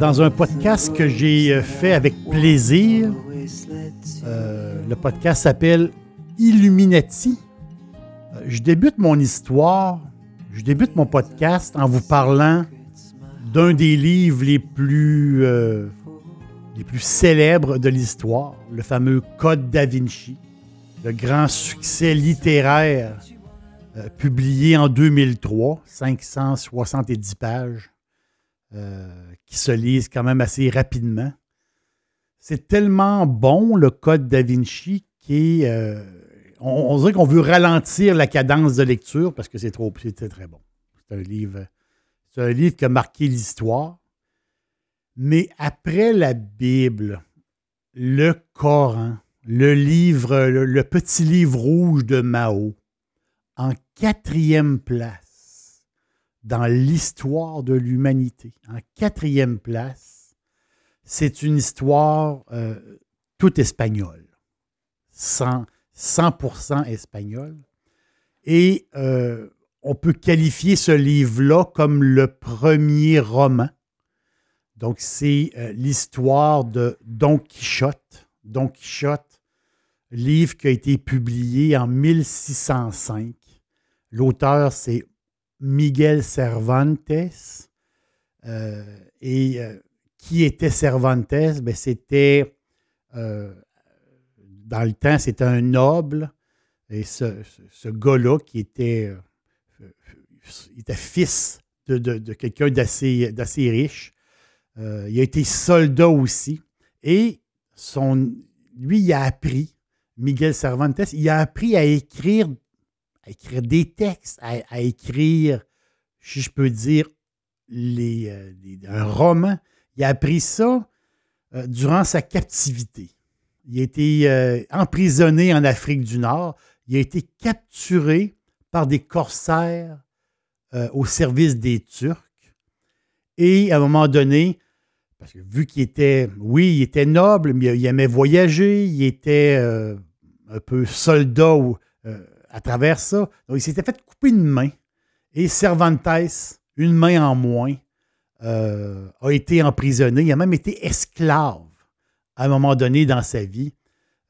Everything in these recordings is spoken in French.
Dans un podcast que j'ai euh, fait avec plaisir, euh, le podcast s'appelle Illuminati. Euh, je débute mon histoire, je débute mon podcast en vous parlant d'un des livres les plus, euh, les plus célèbres de l'histoire, le fameux Code da Vinci, le grand succès littéraire euh, publié en 2003, 570 pages, qui se lisent quand même assez rapidement. C'est tellement bon, le Code da Vinci, qui est on, dirait qu'on veut ralentir la cadence de lecture parce que c'est trop, c'est très bon. C'est un livre, c'est un livre qui a marqué l'histoire. Mais après la Bible, le Coran, le livre, le, petit livre rouge de Mao, en quatrième place dans l'histoire de l'humanité, en quatrième place, c'est une histoire euh, toute espagnole, sans, 100% espagnol. Et euh, on peut qualifier ce livre-là comme le premier roman. Donc, c'est euh, l'histoire de Don Quichotte. Don Quichotte, livre qui a été publié en 1605. L'auteur, c'est Miguel Cervantes. Euh, et qui était Cervantes? Ben, c'était dans le temps, c'était un noble. Et ce, gars-là, qui était, euh, fils de, quelqu'un d'assez, riche, euh, il a été soldat aussi. Et son, lui, il a appris, Miguel Cervantes, il a appris à écrire, à écrire des textes, à, écrire, si je peux dire, les, euh, un roman. Il a appris ça durant sa captivité. Il a été euh, emprisonné en Afrique du Nord. Il a été capturé par des corsaires euh, au service des Turcs. Et à un moment donné, parce que vu qu'il était, oui, il était noble, mais il aimait voyager, il était euh, un peu soldat à travers ça. Il s'était fait couper une main. Et Cervantes, une main en moins, a été emprisonné. Il a même été esclave à un moment donné dans sa vie.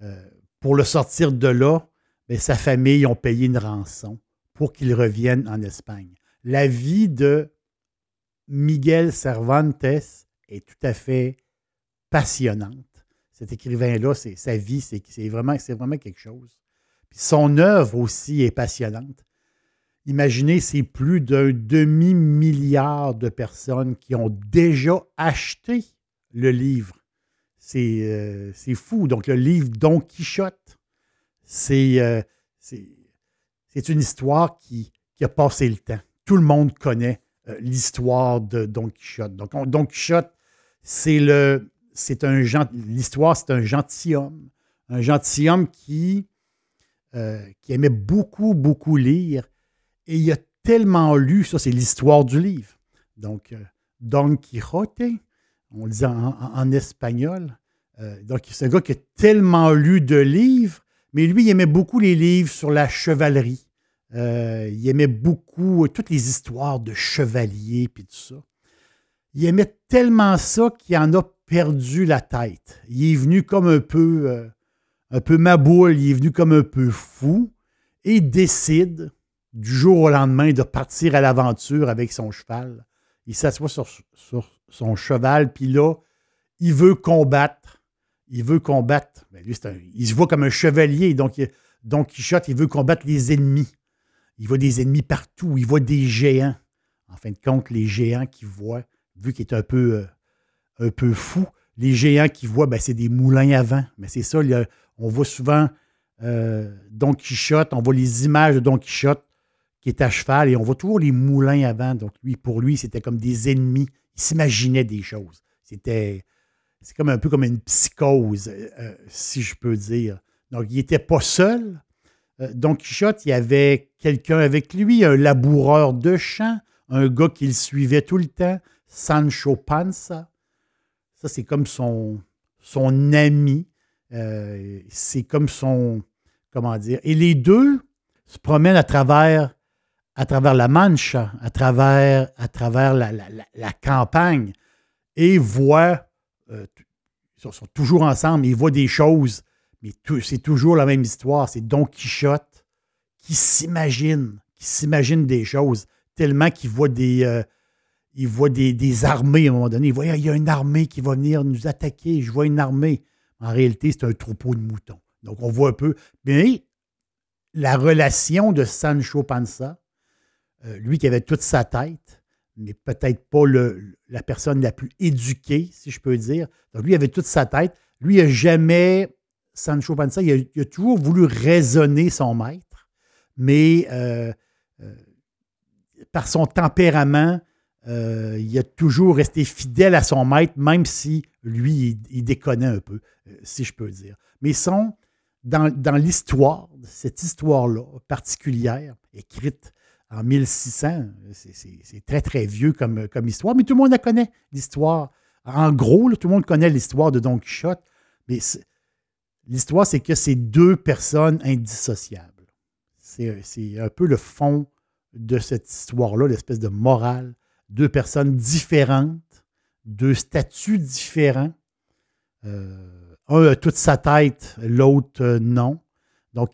Euh, pour le sortir de là, mais ben, sa famille ont payé une rançon pour qu'il revienne en Espagne. La vie de Miguel Cervantes est tout à fait passionnante. Cet écrivain-là, sa vie, c'est vraiment, vraiment quelque chose. son œuvre aussi est passionnante. Imaginez, c'est plus d'un demi-milliard de personnes qui ont déjà acheté le livre euh, c'est fou. Donc, le livre Don Quichotte, c'est euh, une histoire qui, a passé le temps. Tout le monde connaît euh, l'histoire de Don Quichotte. Donc, Don Quichotte, c'est le. C'est un l'histoire, c'est un gentilhomme. Un gentilhomme qui, qui aimait beaucoup, beaucoup lire. Et il a tellement lu, ça, c'est l'histoire du livre. Donc, Don Quichotte, on le dit en, espagnol. Euh, donc, c'est un gars qui a tellement lu de livres, mais lui, il aimait beaucoup les livres sur la chevalerie. Euh, il aimait beaucoup euh, toutes les histoires de chevaliers puis tout ça. Il aimait tellement ça qu'il en a perdu la tête. Il est venu comme un peu, un peu maboule, il est venu comme un peu fou et décide du jour au lendemain de partir à l'aventure avec son cheval. Il s'assoit sur son cheval, puis là, il veut combattre. Il veut combattre. Ben, il se voit comme un chevalier. Donc, Don Quichotte, il veut combattre les ennemis. Il voit des ennemis partout. Il voit des géants. En fin de compte, les géants qu'il voit, vu qu'il est un peu, euh, un peu fou, les géants qu'il voit, ben, c'est des moulins à vent. Mais c'est ça, on voit souvent euh, Don Quichotte, on voit les images de Don Quichotte qui est à cheval et on voit toujours les moulins à vent. Donc, lui, pour lui, c'était comme des ennemis. Il s'imaginait des choses. C'était. C'est comme un peu comme une psychose, euh, si je peux dire. Donc, il n'était pas seul. Don Quichotte, il y avait quelqu'un avec lui, un laboureur de champ, un gars qui le suivait tout le temps, Sancho Panza. Ça, c'est comme son, son ami. Euh, c'est comme son. Comment dire? Et les deux se promènent à travers, à travers la Mancha, à travers, à travers la, campagne et voient. Euh, ils sont toujours ensemble, ils voient des choses, mais c'est toujours la même histoire. C'est Don Quichotte qui s'imagine, qui s'imagine des choses tellement qu'il voit des. Euh, voit des, armées à un moment donné. Il voit, il y a une armée qui va venir nous attaquer. Je vois une armée. En réalité, c'est un troupeau de moutons. Donc, on voit un peu. Mais la relation de Sancho Panza, euh, lui qui avait toute sa tête, mais peut-être pas la personne la plus éduquée, si je peux dire. Donc, lui, il avait toute sa tête. Lui, il n'a jamais, Sancho Panza, il a, toujours voulu raisonner son maître, mais euh, par son tempérament, euh, il a toujours resté fidèle à son maître, même si lui, il, déconnait un peu, euh, si je peux dire. Mais sont dans, dans l'histoire, cette histoire-là particulière, écrite en 1600, c'est très, très vieux comme, histoire, mais tout le monde la connaît, l'histoire. En gros, tout le monde connaît l'histoire de Don Quichotte, mais l'histoire, c'est que c'est deux personnes indissociables. C'est un peu le fond de cette histoire-là, l'espèce de morale. Deux personnes différentes, deux statuts différents. Euh, un a toute sa tête, l'autre euh, non. Donc,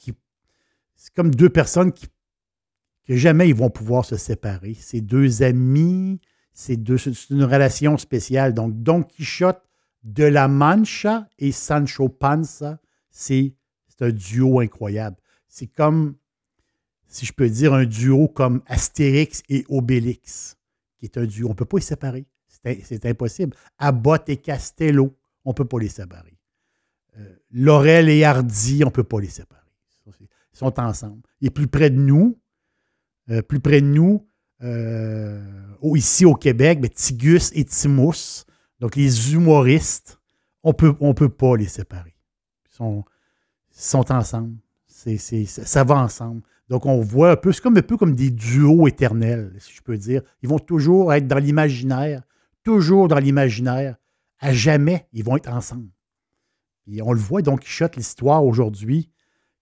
c'est comme deux personnes qui que jamais ils vont pouvoir se séparer. C'est deux amis, c'est une relation spéciale. Donc, Don Quichotte de la Mancha et Sancho Panza, c'est un duo incroyable. C'est comme si je peux dire, un duo comme Astérix et Obélix, qui est un duo. On ne peut pas les séparer. C'est impossible. Abbott et Castello, on ne peut pas les séparer. Euh, Laurel et Hardy, on ne peut pas les séparer. Ils sont ensemble. Et plus près de nous, euh, plus près de nous, euh, ici au Québec, Tigus et Timous, donc les humoristes, on peut, ne on peut pas les séparer. Ils sont, sont ensemble. ça va ensemble. Donc, on voit un peu, c'est comme un peu comme des duos éternels, si je peux dire. Ils vont toujours être dans l'imaginaire, toujours dans l'imaginaire. À jamais, ils vont être ensemble. Et on le voit, Don Quichotte, l'histoire aujourd'hui,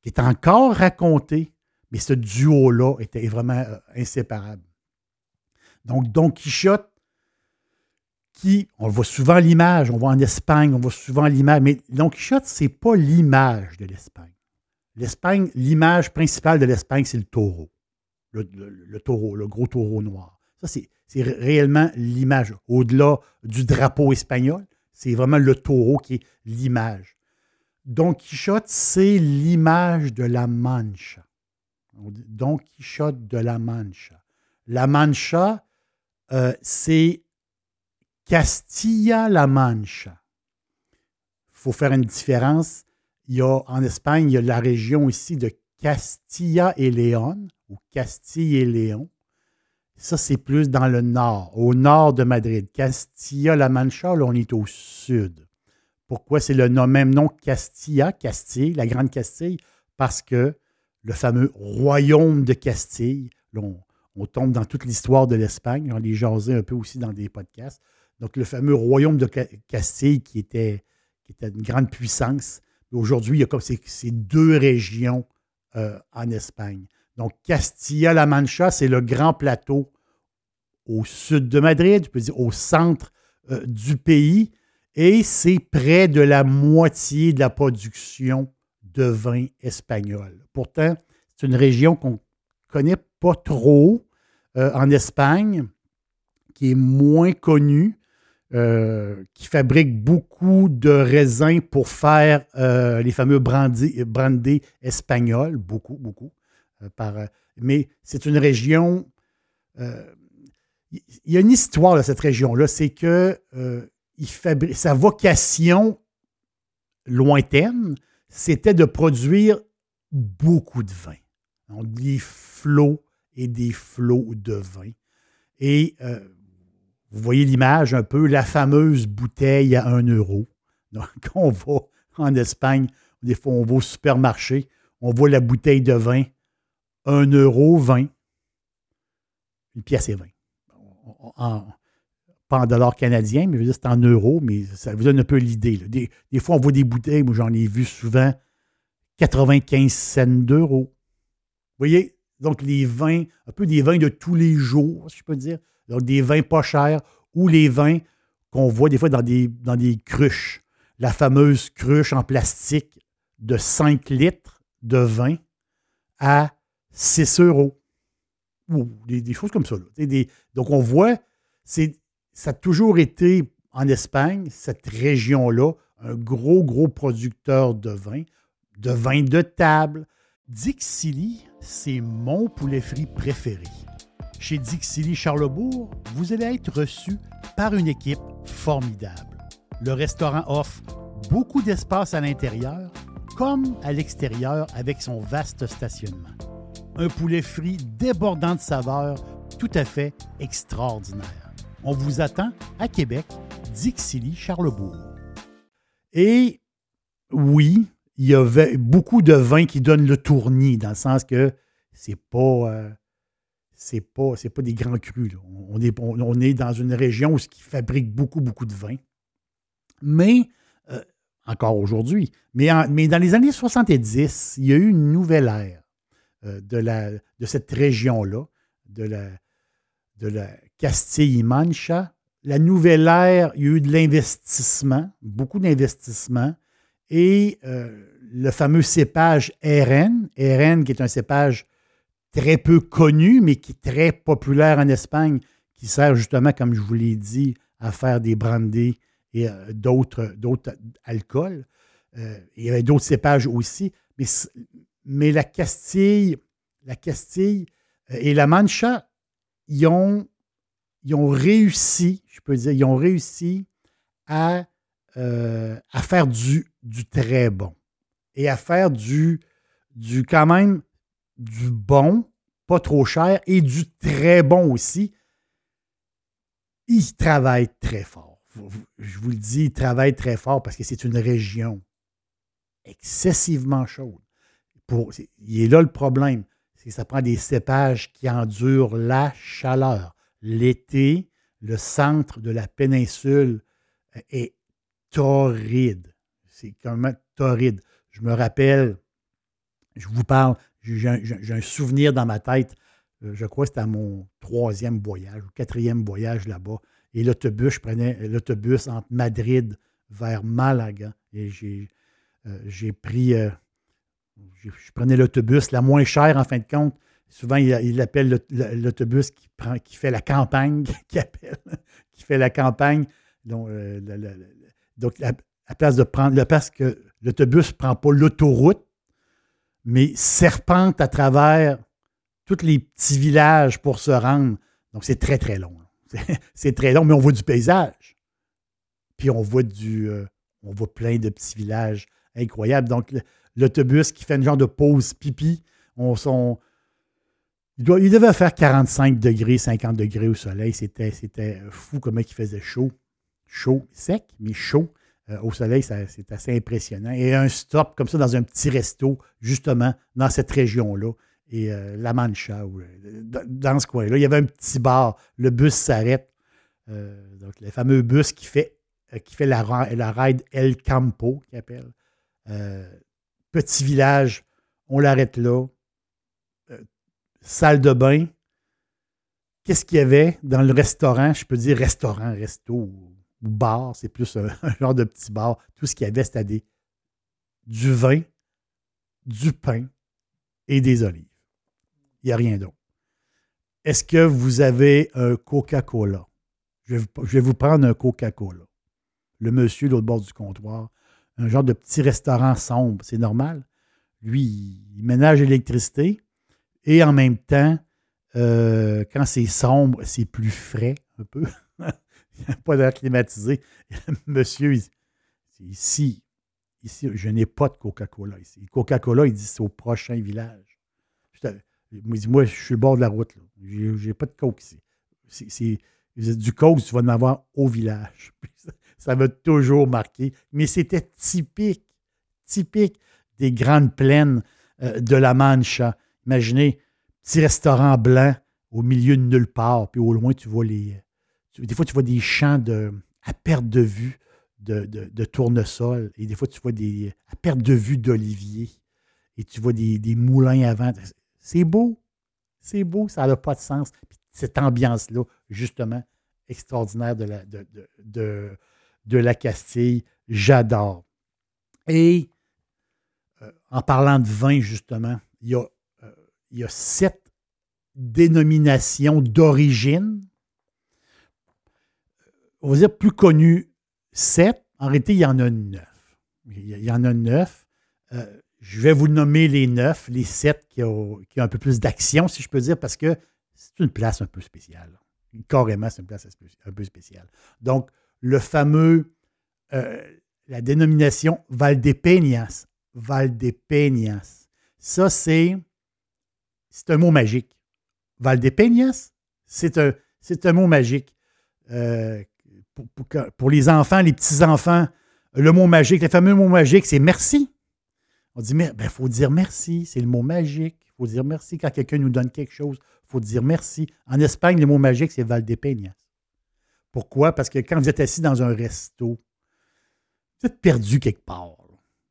qui est encore racontée, mais ce duo-là était vraiment euh, inséparable. Donc, Don Quichotte, qui, on voit souvent l'image, on voit en Espagne, on voit souvent l'image, mais Don Quichotte, ce n'est pas l'image de l'Espagne. L'Espagne, l'image principale de l'Espagne, c'est le taureau. Le, taureau, le gros taureau noir. Ça, c'est réellement l'image. Au-delà du drapeau espagnol, c'est vraiment le taureau qui est l'image. Don Quichotte, c'est l'image de la Mancha. Don Quichotte de la Mancha. La Mancha, euh, c'est Castilla-La Mancha. Il faut faire une différence il y a, en Espagne, il y a la région ici de Castilla et Léon, ou Castille et Léon. Ça, c'est plus dans le nord, au nord de Madrid. Castilla-La Mancha, là, on est au sud. Pourquoi c'est le même nom Castilla, Castille, la Grande Castille? Parce que le fameux royaume de Castille, on, tombe dans toute l'histoire de l'Espagne, on les jasé un peu aussi dans des podcasts. Donc, le fameux royaume de Castille qui était, une grande puissance, Aujourd'hui, il y a comme ces, deux régions euh, en Espagne. Donc, Castilla-La Mancha, c'est le grand plateau au sud de Madrid, peux dire au centre euh, du pays, et c'est près de la moitié de la production de vin espagnol. Pourtant, c'est une région qu'on ne connaît pas trop euh, en Espagne, qui est moins connu, euh, qui fabrique beaucoup de raisins pour faire euh, les fameux brandés, brandés espagnols, beaucoup, beaucoup. mais c'est une région. Il y a une histoire de cette région-là, c'est que sa vocation lointaine, c'était de produire beaucoup de vin. Donc, des flots et des flots de vin. Et euh, vous voyez l'image un peu, la fameuse bouteille à 1 euro. Donc, on va en Espagne, des fois, on va au supermarché, on voit la bouteille de vin, 1 euro 20, une pièce et 20. En- pas en dollars canadiens, mais c'est en euros, mais ça vous donne un peu l'idée. Des, des fois, on voit des bouteilles, moi j'en ai vu souvent, 95 cents d'euros. Vous voyez? Donc, les vins, un peu des vins de tous les jours, si je peux dire. Donc, des vins pas chers ou les vins qu'on voit des fois dans des, dans des cruches. La fameuse cruche en plastique de 5 litres de vin à 6 euros. Ou des, choses comme ça. donc, on voit, c'est, ça a toujours été en Espagne, cette région-là, un gros, gros producteur de vin, de vin de table. Dixili, c'est mon poulet frit préféré. Chez Dixili Charlebourg, vous allez être reçu par une équipe formidable. Le restaurant offre beaucoup d'espace à l'intérieur comme à l'extérieur avec son vaste stationnement. Un poulet frit débordant de saveurs tout à fait extraordinaire. On vous attend à Québec, Dixilly, Charlebourg. Et oui, il y avait beaucoup de vins qui donnent le tournis, dans le sens que c'est pas, euh, c'est pas, pas des grands crus. On, est, on, dans une région où qui fabrique beaucoup, beaucoup de vins. Mais, euh, encore aujourd'hui, mais, dans les années 70, il y a eu une nouvelle ère euh, de, cette région-là, de la Castille-Mancha. La nouvelle ère, il y a eu de l'investissement, beaucoup d'investissement, et euh, le fameux cépage RN, RN qui est un cépage très peu connu, mais qui est très populaire en Espagne, qui sert justement, comme je vous l'ai dit, à faire des brandés et euh, d'autres, alcools. Euh, il y avait d'autres cépages aussi, mais, mais la Castille, la Castille et la Mancha, ils ont, ils ont réussi, je peux dire, ils ont réussi à, euh, à faire du, du très bon et à faire du, du quand même du bon, pas trop cher, et du très bon aussi. Ils travaillent très fort. Je vous le dis, ils travaillent très fort parce que c'est une région excessivement chaude. Pour, il est là le problème. C'est que ça prend des cépages qui endurent la chaleur. L'été, le centre de la péninsule euh, est torride. C'est quand même torride. Je me rappelle, je vous parle, j'ai un, souvenir dans ma tête. euh, Je crois que c'était à mon troisième voyage ou quatrième voyage là-bas. Et l'autobus, je prenais l'autobus entre Madrid vers Malaga. Et j'ai euh, pris, euh, je prenais l'autobus, la moins chère en fin de compte. Souvent, il, appelle l'aut- l'autobus qui, qui fait la campagne, qui appelle, qui fait la campagne. Donc, euh, la- donc à, place de prendre, place que l'autobus ne prend pas l'autoroute, mais serpente à travers tous les petits villages pour se rendre. Donc, c'est très, très long. C'est- C'est très long, mais on voit du paysage. Puis on voit du. euh, on voit plein de petits villages incroyables. Donc, l'autobus qui fait une genre de pause pipi, on son. Il, devait faire 45 degrés, 50 degrés au soleil. C'était, fou comment il faisait chaud. Chaud, sec, mais chaud. Euh, au soleil, c'est assez impressionnant. Et un stop comme ça dans un petit resto, justement, dans cette région-là. Et euh, La Mancha, euh, dans, ce coin-là, il y avait un petit bar. Le bus s'arrête. Donc, le fameux bus qui fait, qui la, la ride El Campo, qu'il appelle. Petit village, on l'arrête là. Salle de bain. Qu'est-ce qu'il y avait dans le restaurant? Je peux dire restaurant, resto ou bar, c'est plus un, genre de petit bar. Tout ce qu'il y avait, c'était du vin, du pain et des olives. Il n'y a rien d'autre. Est-ce que vous avez un Coca-Cola? Je vais, vous, je vais vous prendre un Coca-Cola. Le monsieur l'autre bord du comptoir, un genre de petit restaurant sombre, c'est normal. Lui, il ménage l'électricité et en même temps, euh, quand c'est sombre, c'est plus frais un peu. il n'y a pas d'air climatisé. monsieur, il, ici, ici, je n'ai pas de Coca-Cola ici. Coca-Cola, il dit c'est au prochain village. moi, je suis au bord de la route. Je n'ai pas de Coke ici. Du Coke, tu vas en avoir au village. ça m'a toujours marqué. Mais c'était typique, typique des grandes plaines euh, de la Mancha. Imaginez, petit restaurant blanc au milieu de nulle part, puis au loin, tu vois les. des fois, tu vois des champs à perte de vue de, de, tournesol, et des fois, tu vois à perte de vue d'olivier, et tu vois des, moulins à vent. C'est beau. C'est beau, ça n'a pas de sens. cette ambiance-là, justement, extraordinaire de la, Castille. J'adore. Et euh, en parlant de vin, justement, il y a, il y a sept dénominations d'origine. On va dire plus connues, sept. En réalité, il y en a neuf. Il y en a neuf. Euh, je vais vous nommer les neuf, les sept qui ont, qui ont un peu plus d'action, si je peux dire, parce que c'est une place un peu spéciale. Carrément, c'est une place un peu spéciale. Donc, le fameux, euh, la dénomination Valdepeñas. Valdepeñas. Ça, c'est, c'est un mot magique. Valdepeñas, c'est un, mot magique. Euh, pour, les enfants, les petits-enfants, le mot magique, le fameux mot magique, c'est merci. On dit, il ben, faut dire merci, c'est le mot magique. Il faut dire merci quand quelqu'un nous donne quelque chose. Il faut dire merci. En Espagne, le mot magique, c'est Valdepeñas. Pourquoi? Parce que quand vous êtes assis dans un resto, vous êtes perdu quelque part.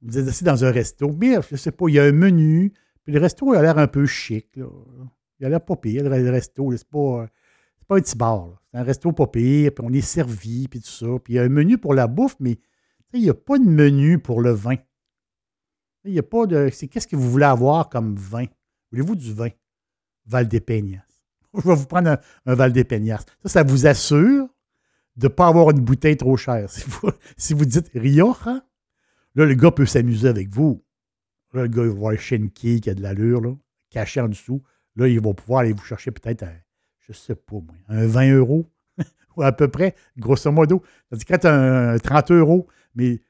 Vous êtes assis dans un resto, mais je ne sais pas, il y a un menu, puis le resto a l'air un peu chic. Il a l'air pas pire, le resto. C'est pas, pas un petit bar. C'est un resto pas pire, puis on est servi, puis tout ça. Puis il y a un menu pour la bouffe, mais il n'y a pas de menu pour le vin. Il n'y a pas de. C'est qu'est-ce que vous voulez avoir comme vin? Voulez-vous du vin? Val des Peñas. Je vais vous prendre un, Val des Peñas. Ça, ça vous assure de ne pas avoir une bouteille trop chère. Si vous, dites Rioja, là, le gars peut s'amuser avec vous. Là, le gars, il va voir Shenki qui a de l'allure, caché en dessous. Là, il va pouvoir aller vous chercher peut-être, un, je sais pas, moi, un 20 euros, ou à peu près, grosso modo. C'est-à-dire quand un 30 euros, mais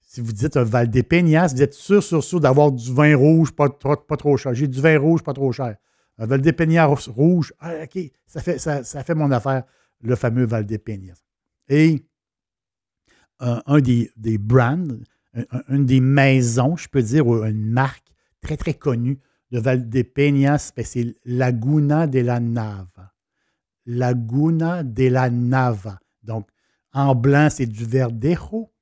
si vous dites un Val des Peñas, vous êtes sûr, sûr, sûr d'avoir du vin rouge pas, pas trop cher. J'ai du vin rouge pas trop cher. Un Val des Peñas rouge, ah, OK, ça fait, ça, ça fait mon affaire, le fameux Val des Peñas. Et un, des, brands, une des maisons, je peux dire, une marque très, très connue de Valdepeñas, ben, c'est Laguna de la Nava. Laguna de la Nava. Donc, en blanc, c'est du Verdejo.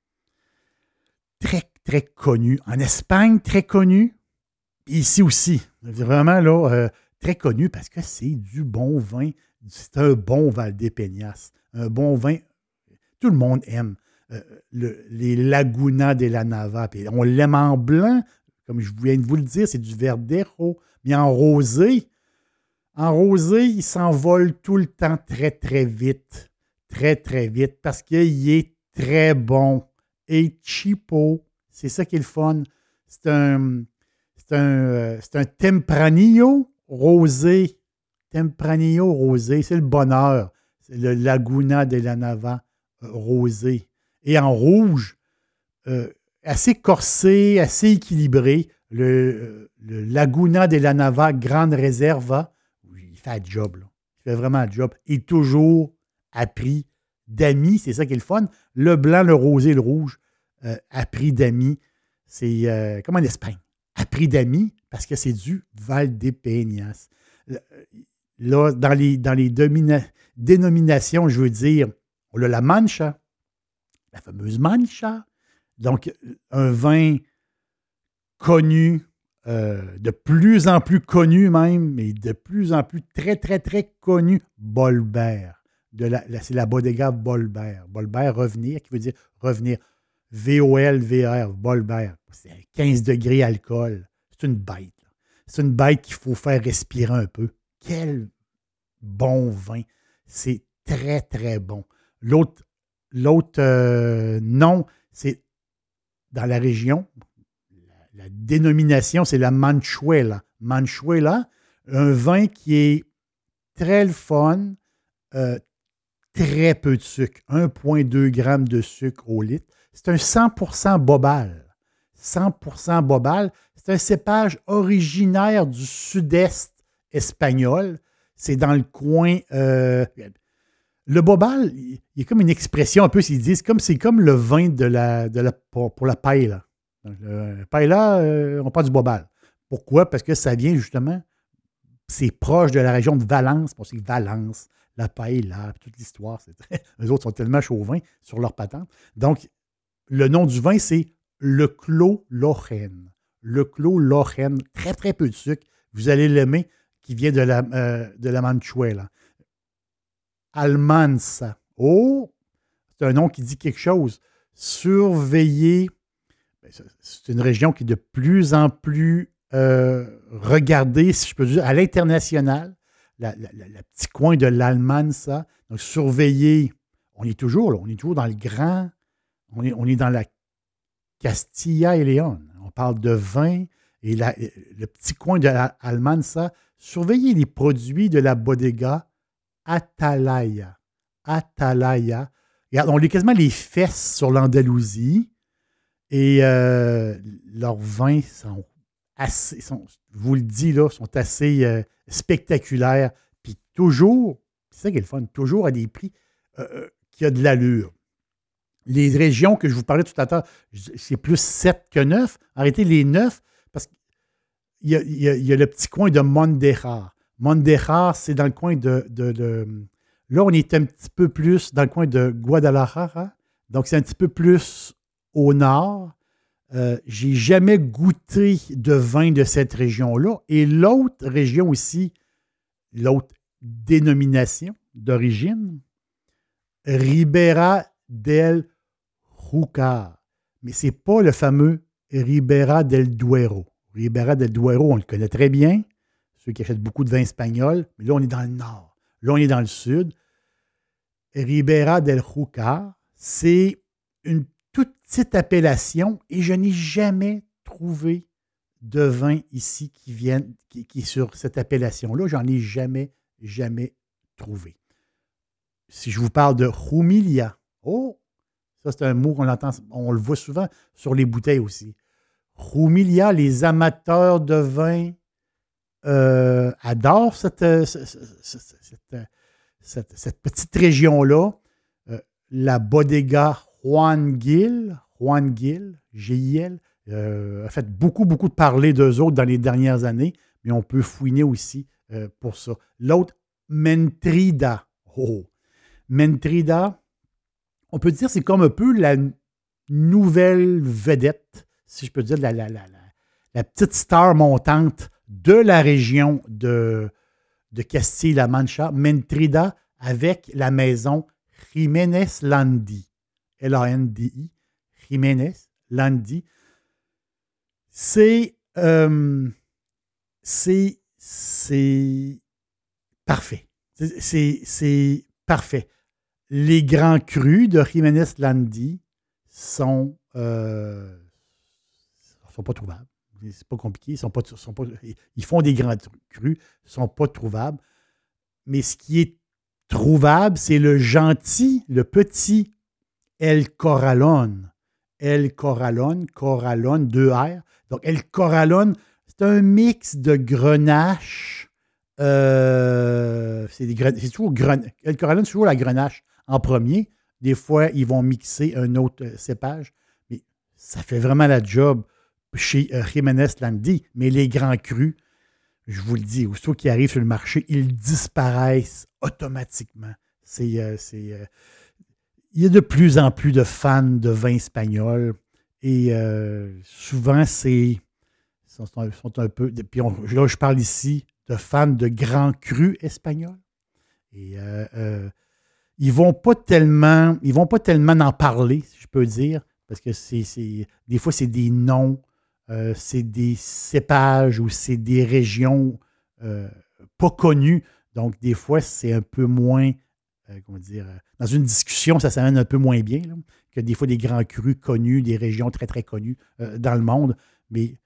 Très, très connu. En Espagne, très connu. Ici aussi. Vraiment, là, euh, très connu parce que c'est du bon vin. C'est un bon Valdepeñas. Un bon vin tout le monde aime euh, les Laguna de la Nava. on l'aime en blanc, comme je viens de vous le dire, c'est du verdero. Mais en rosé, en rosé, il s'envole tout le temps très, très vite. Très, très vite parce qu'il est très bon et cheapo. C'est ça qui est le fun. C'est un, c'est un, euh, c'est un Tempranillo rosé. Tempranillo rosé, c'est le bonheur. C'est le Laguna de la Nava rosé. Et en rouge, euh, assez corsé, assez équilibré, le, Laguna de la Nava Grande Reserva, il fait un job. Il fait vraiment un job. Et toujours à prix d'amis, c'est ça qui est le fun. Le blanc, le rosé, le rouge, euh, à prix d'amis. C'est euh, comme en Espagne. À prix d'amis, parce que c'est du Val de Peñas. Là, dans les, dans les dénominations, je veux dire, on a la Mancha, la fameuse Mancha. Donc, un vin connu, euh, de plus en plus connu même, mais de plus en plus très, très, très connu, Bolbert. c'est la bodega Bolbert. Bolbert, revenir, qui veut dire revenir. V-O-L-V-R, Bolbert. C'est 15 degrés alcool. C'est une bête. C'est une bête qu'il faut faire respirer un peu. Quel bon vin. C'est très, très bon. L'autre, l'autre euh, nom, c'est dans la région. La, dénomination, c'est la Manchuela. Manchuela, un vin qui est très le fun, euh, très peu de sucre, 1,2 g de sucre au litre. C'est un 100% bobal. 100% bobal. C'est un cépage originaire du sud-est espagnol. C'est dans le coin. euh, le bobal, il y a comme une expression un peu, s'ils disent, comme c'est comme le vin de la, de la, pour, pour la le euh, on parle du bobal. Pourquoi? Parce que ça vient justement, c'est proche de la région de Valence. Pour c'est Valence, la paella, toute l'histoire. c'est Eux autres sont tellement chauvins sur leur patente. Donc, le nom du vin, c'est le Clos Lorraine. Le Clos Lorraine, très très peu de sucre. Vous allez l'aimer, qui vient de la, euh, de la. Almansa. Oh, c'est un nom qui dit quelque chose. Surveiller. Ben, c'est- une région qui est de plus en plus euh, regardée, si je peux dire, à l'international. La petit coin de l'Almansa. Donc, surveiller. On est toujours là, on est toujours dans le grand. On est, dans la Castilla et Léon. On parle de vin et le petit coin de l'Almansa. Surveillez les produits de la bodega Atalaya. Atalaya. Regarde, on lit quasiment les fesses sur l'Andalousie. Et euh, leurs vins sont assez, je vous le dis là, sont assez euh, spectaculaires. Puis toujours, c'est ça qui est le fun, toujours à des prix euh, qui a de l'allure. Les régions que je vous parlais tout à l'heure, c'est plus 7 que 9. Arrêtez les 9 parce qu'il y y a le petit coin de Mondejar. Mondejar, c'est dans le coin de, Là, on est un petit peu plus dans le coin de Guadalajara. Donc, c'est un petit peu plus au nord. Euh, J'ai jamais goûté de vin de cette région-là. Et l'autre région aussi, l'autre dénomination d'origine, Ribera del Júcar. Mais ce n'est pas le fameux Ribera del Duero. Ribera del Duero, on le connaît très bien, ceux qui achètent beaucoup de vin espagnol, mais là, on est dans le nord. Là, on est dans le sud. Ribera del Júcar, c'est une toute petite appellation et je n'ai jamais trouvé de vin ici qui, vienne, qui, est sur cette appellation-là. J'en ai jamais, jamais trouvé. Si je vous parle de Humilia, oh, ça c'est un mot qu'on entend, on le voit souvent sur les bouteilles aussi. Humilia, les amateurs de vin euh, adorent cette, euh, euh, cette- cette petite région-là. La bodega Juan Gil, Juan Gil, G-I-L, a fait beaucoup, beaucoup de parler d'eux autres dans les dernières années, mais on peut fouiner aussi pour ça. L'autre, Mentrida. Oh. Mentrida, on peut dire c'est comme un peu la nouvelle vedette, si je peux dire, la, la, la- la petite star montante de la région de, de Castille-La Mancha, Mentrida, avec la maison Jiménez Landi. L-A-N-D-I. Jiménez Landi. C'est. euh, c'est. C'est parfait. C'est parfait. Les grands crus de Jiménez Landi sont, euh, sont pas trouvables. C'est pas compliqué. Ils, sont pas, ils font des grands crus, ne sont pas trouvables. Mais ce qui est trouvable, c'est le gentil, le petit El Corralón. El Corralón, Corralón, 2 R. Donc, El Corralón, c'est un mix de grenache. euh, c'est toujours gren- El Corralón, c'est toujours la grenache en premier. Des fois, ils vont mixer un autre euh, cépage. Mais ça fait vraiment la job chez euh, Jiménez Landi. Mais les grands crus, je vous le dis, aussitôt qu'ils arrivent sur le marché, ils disparaissent automatiquement. C'est, euh, euh, il y a de plus en plus de fans de vin espagnol et souvent, c'est sont, un peu. Puis là, je parle ici de fans de grands crus espagnols. Et ils vont pas tellement, ils vont pas tellement en parler, si je peux dire, parce que c'est- des fois c'est des noms, euh, c'est des cépages ou c'est des régions euh, pas connues. Donc des fois c'est un peu moins euh, comment dire, dans une discussion, ça s'amène un peu moins bien que des fois des grands crus connus, des régions très, très connues dans le monde. Mais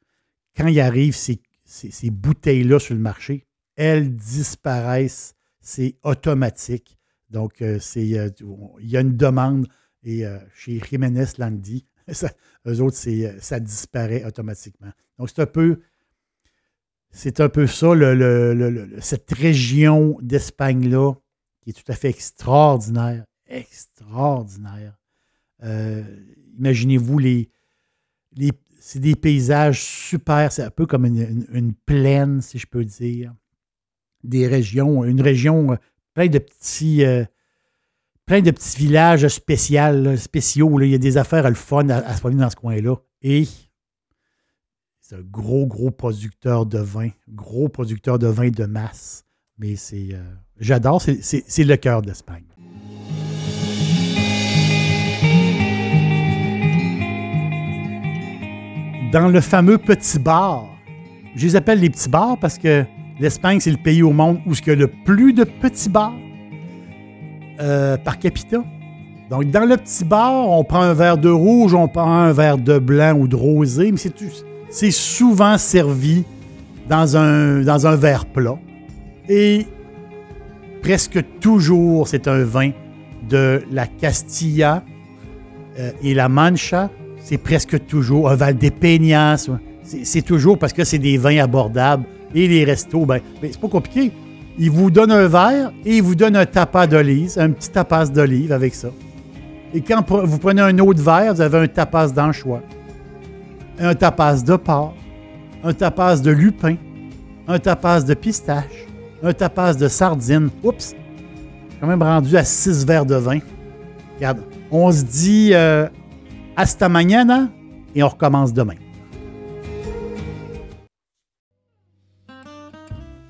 quand il arrive ces, ces, bouteilles-là sur le marché, elles disparaissent. C'est automatique. Donc, c'est, il y a une demande. Et chez Jiménez Landi, eux autres, ça disparaît automatiquement. Donc, c'est un peu c'est un peu ça, cette région d'Espagne-là, qui est tout à fait extraordinaire. Extraordinaire. Euh, imaginez-vous, les, c'est des paysages super, c'est un peu comme une, plaine, si je peux dire. Des régions, une région euh, plein de petits. Euh, plein de petits villages spéciaux, spéciaux. Il y a des affaires le fun à, à se promener dans ce coin-là. Et c'est un gros, gros producteur de vin, gros producteur de vin de masse. Mais c'est. Euh, j'adore, c'est le cœur d'Espagne. Dans le fameux petit bar, je les appelle les petits bars parce que l'Espagne, c'est le pays au monde où il y a le plus de petits bars euh, par capita. Donc, dans le petit bar, on prend un verre de rouge, on prend un verre de blanc ou de rosé, mais c'est souvent servi dans un, verre plat. Et presque toujours, c'est un vin de la Castilla euh, et la Mancha. C'est presque toujours un Val de Peñas. C'est toujours parce que c'est des vins abordables. Et les restos, ben, ben, c'est pas compliqué. Ils vous donnent un verre et ils vous donnent un tapas d'olive, un petit tapas d'olive avec ça. Et quand vous prenez un autre verre, vous avez un tapas d'anchois un tapas de porc, un tapas de lupin, un tapas de pistache, un tapas de sardine. Oups! quand même rendu à six verres de vin. Regarde, on se dit euh, hasta mañana et on recommence demain.